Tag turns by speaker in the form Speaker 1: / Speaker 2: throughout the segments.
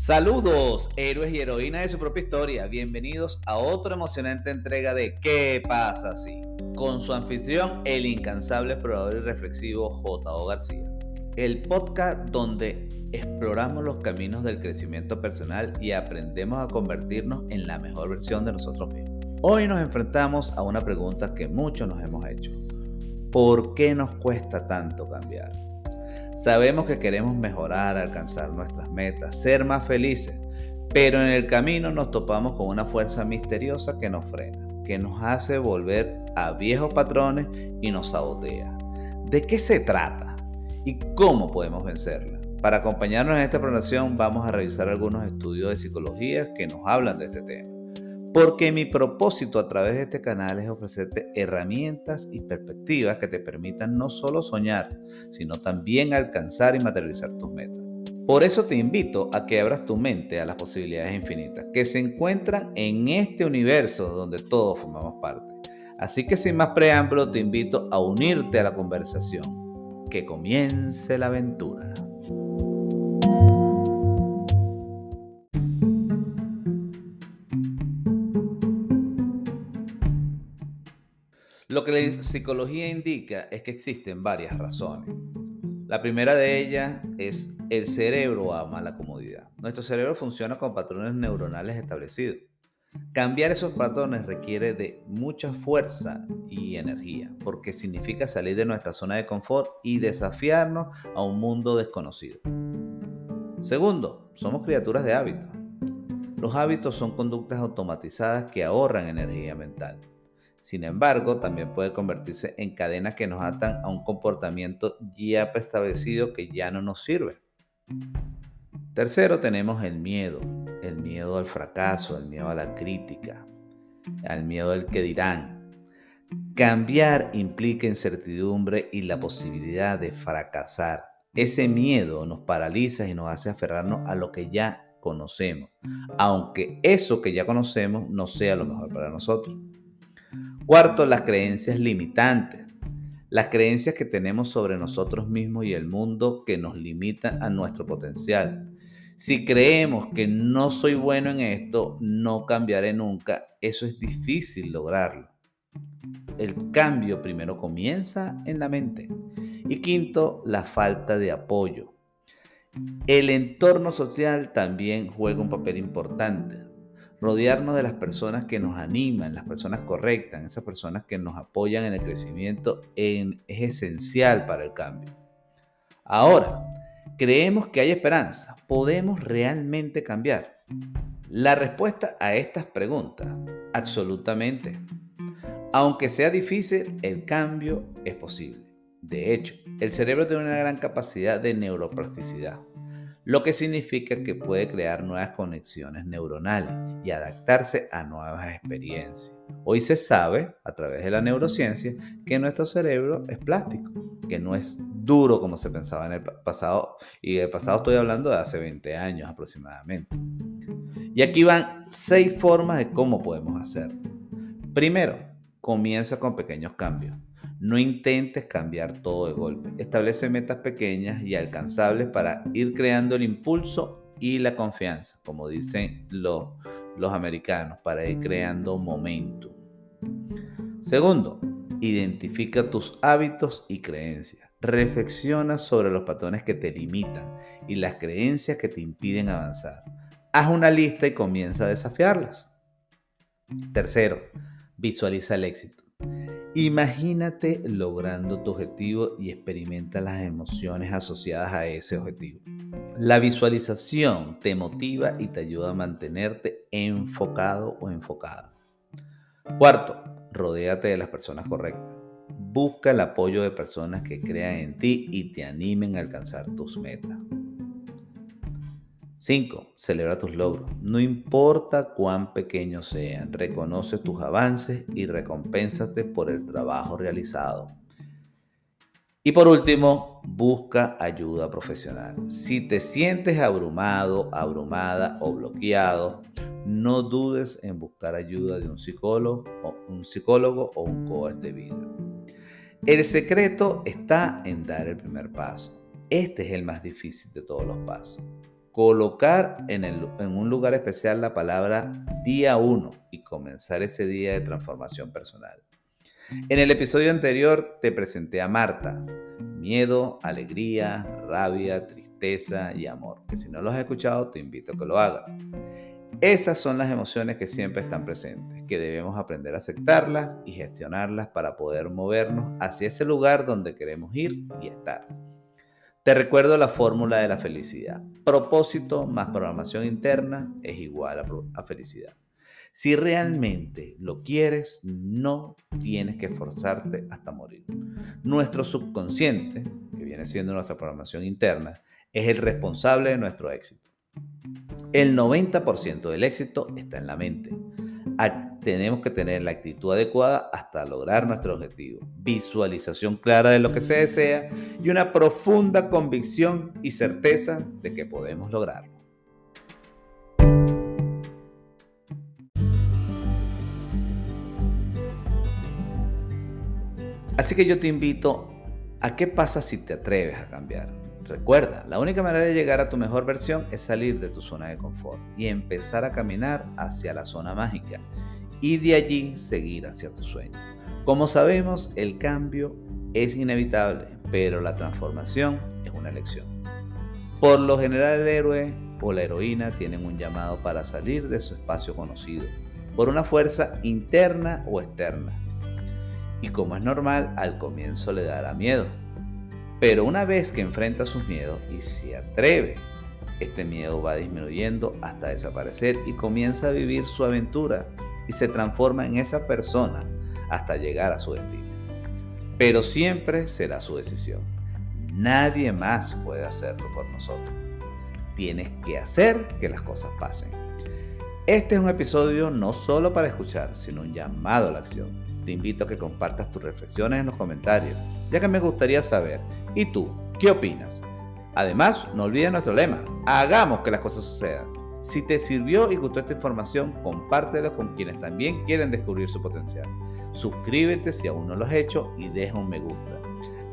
Speaker 1: Saludos, héroes y heroínas de su propia historia. Bienvenidos a otra emocionante entrega de ¿Qué pasa si? Con su anfitrión, el incansable explorador y reflexivo J.O. García. El podcast donde exploramos los caminos del crecimiento personal y aprendemos a convertirnos en la mejor versión de nosotros mismos. Hoy nos enfrentamos a una pregunta que muchos nos hemos hecho. ¿Por qué nos cuesta tanto cambiar? Sabemos que queremos mejorar, alcanzar nuestras metas, ser más felices, pero en el camino nos topamos con una fuerza misteriosa que nos frena, que nos hace volver a viejos patrones y nos sabotea. ¿De qué se trata? ¿Y cómo podemos vencerla? Para acompañarnos en esta programación vamos a revisar algunos estudios de psicología que nos hablan de este tema. Porque mi propósito a través de este canal es ofrecerte herramientas y perspectivas que te permitan no solo soñar, sino también alcanzar y materializar tus metas. Por eso te invito a que abras tu mente a las posibilidades infinitas que se encuentran en este universo donde todos formamos parte. Así que sin más preámbulo te invito a unirte a la conversación. Que comience la aventura. Lo que la psicología indica es que existen varias razones. La primera de ellas es el cerebro ama la comodidad. Nuestro cerebro funciona con patrones neuronales establecidos. Cambiar esos patrones requiere de mucha fuerza y energía, porque significa salir de nuestra zona de confort y desafiarnos a un mundo desconocido. Segundo, somos criaturas de hábitos. Los hábitos son conductas automatizadas que ahorran energía mental. Sin embargo, también puede convertirse en cadenas que nos atan a un comportamiento ya establecido que ya no nos sirve. Tercero, tenemos el miedo, el miedo al fracaso, el miedo a la crítica, al miedo al que dirán. Cambiar implica incertidumbre y la posibilidad de fracasar. Ese miedo nos paraliza y nos hace aferrarnos a lo que ya conocemos, aunque eso que ya conocemos no sea lo mejor para nosotros. Cuarto, las creencias limitantes. Las creencias que tenemos sobre nosotros mismos y el mundo que nos limitan a nuestro potencial. Si creemos que no soy bueno en esto, no cambiaré nunca, eso es difícil lograrlo. El cambio primero comienza en la mente. Y quinto, la falta de apoyo. El entorno social también juega un papel importante rodearnos de las personas que nos animan, las personas correctas, esas personas que nos apoyan en el crecimiento es esencial para el cambio. Ahora, creemos que hay esperanza. ¿Podemos realmente cambiar? La respuesta a estas preguntas, absolutamente. Aunque sea difícil, el cambio es posible. De hecho, el cerebro tiene una gran capacidad de neuroplasticidad lo que significa que puede crear nuevas conexiones neuronales y adaptarse a nuevas experiencias. Hoy se sabe, a través de la neurociencia, que nuestro cerebro es plástico, que no es duro como se pensaba en el pasado, y el pasado estoy hablando de hace 20 años aproximadamente. Y aquí van seis formas de cómo podemos hacerlo. Primero, comienza con pequeños cambios. No intentes cambiar todo de golpe. Establece metas pequeñas y alcanzables para ir creando el impulso y la confianza, como dicen los, los americanos, para ir creando momento. Segundo, identifica tus hábitos y creencias. Reflexiona sobre los patrones que te limitan y las creencias que te impiden avanzar. Haz una lista y comienza a desafiarlas. Tercero, visualiza el éxito. Imagínate logrando tu objetivo y experimenta las emociones asociadas a ese objetivo. La visualización te motiva y te ayuda a mantenerte enfocado o enfocada. Cuarto, rodéate de las personas correctas. Busca el apoyo de personas que crean en ti y te animen a alcanzar tus metas. 5. Celebra tus logros. No importa cuán pequeños sean, reconoce tus avances y recompénsate por el trabajo realizado. Y por último, busca ayuda profesional. Si te sientes abrumado, abrumada o bloqueado, no dudes en buscar ayuda de un psicólogo o un, psicólogo o un coach de vida. El secreto está en dar el primer paso. Este es el más difícil de todos los pasos. Colocar en, un lugar especial la palabra día 1 y comenzar ese día de transformación personal. En el episodio anterior te presenté a Marta, miedo, alegría, rabia, tristeza y amor, que si no los has escuchado te invito a que lo hagas. Esas son las emociones que siempre están presentes, que debemos aprender a aceptarlas y gestionarlas para poder movernos hacia ese lugar donde queremos ir y estar. Te recuerdo la fórmula de la felicidad. Propósito más programación interna es igual a, felicidad. Si realmente lo quieres, no tienes que esforzarte hasta morir. Nuestro subconsciente, que viene siendo nuestra programación interna, es el responsable de nuestro éxito. El 90% del éxito está en la mente. Tenemos que tener la actitud adecuada hasta lograr nuestro objetivo. Visualización clara de lo que se desea y una profunda convicción y certeza de que podemos lograrlo. Así que yo te invito a qué pasa si te atreves a cambiar. Recuerda, la única manera de llegar a tu mejor versión es salir de tu zona de confort y empezar a caminar hacia la zona mágica y de allí seguir hacia tu sueño. Como sabemos, el cambio es inevitable, pero la transformación es una elección. Por lo general el héroe o la heroína tienen un llamado para salir de su espacio conocido, por una fuerza interna o externa. Y como es normal, al comienzo le dará miedo, pero una vez que enfrenta sus miedos y se atreve, este miedo va disminuyendo hasta desaparecer y comienza a vivir su aventura y se transforma en esa persona hasta llegar a su destino. Pero siempre será su decisión. Nadie más puede hacerlo por nosotros. Tienes que hacer que las cosas pasen. Este es un episodio no solo para escuchar, sino un llamado a la acción. Te invito a que compartas tus reflexiones en los comentarios, ya que me gustaría saber ¿Y tú? ¿Qué opinas? Además, no olvides nuestro lema, hagamos que las cosas sucedan. Si te sirvió y gustó esta información, compártelo con quienes también quieren descubrir su potencial. Suscríbete si aún no lo has hecho y deja un me gusta.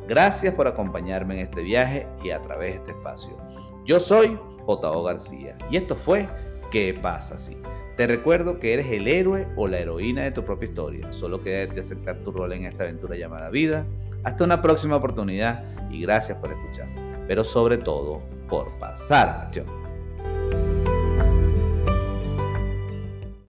Speaker 1: Gracias por acompañarme en este viaje y a través de este espacio. Yo soy J.O. García y esto fue ¿Qué pasa si? Te recuerdo que eres el héroe o la heroína de tu propia historia. Solo queda de aceptar tu rol en esta aventura llamada vida. Hasta una próxima oportunidad y gracias por escuchar, pero sobre todo por pasar a la acción.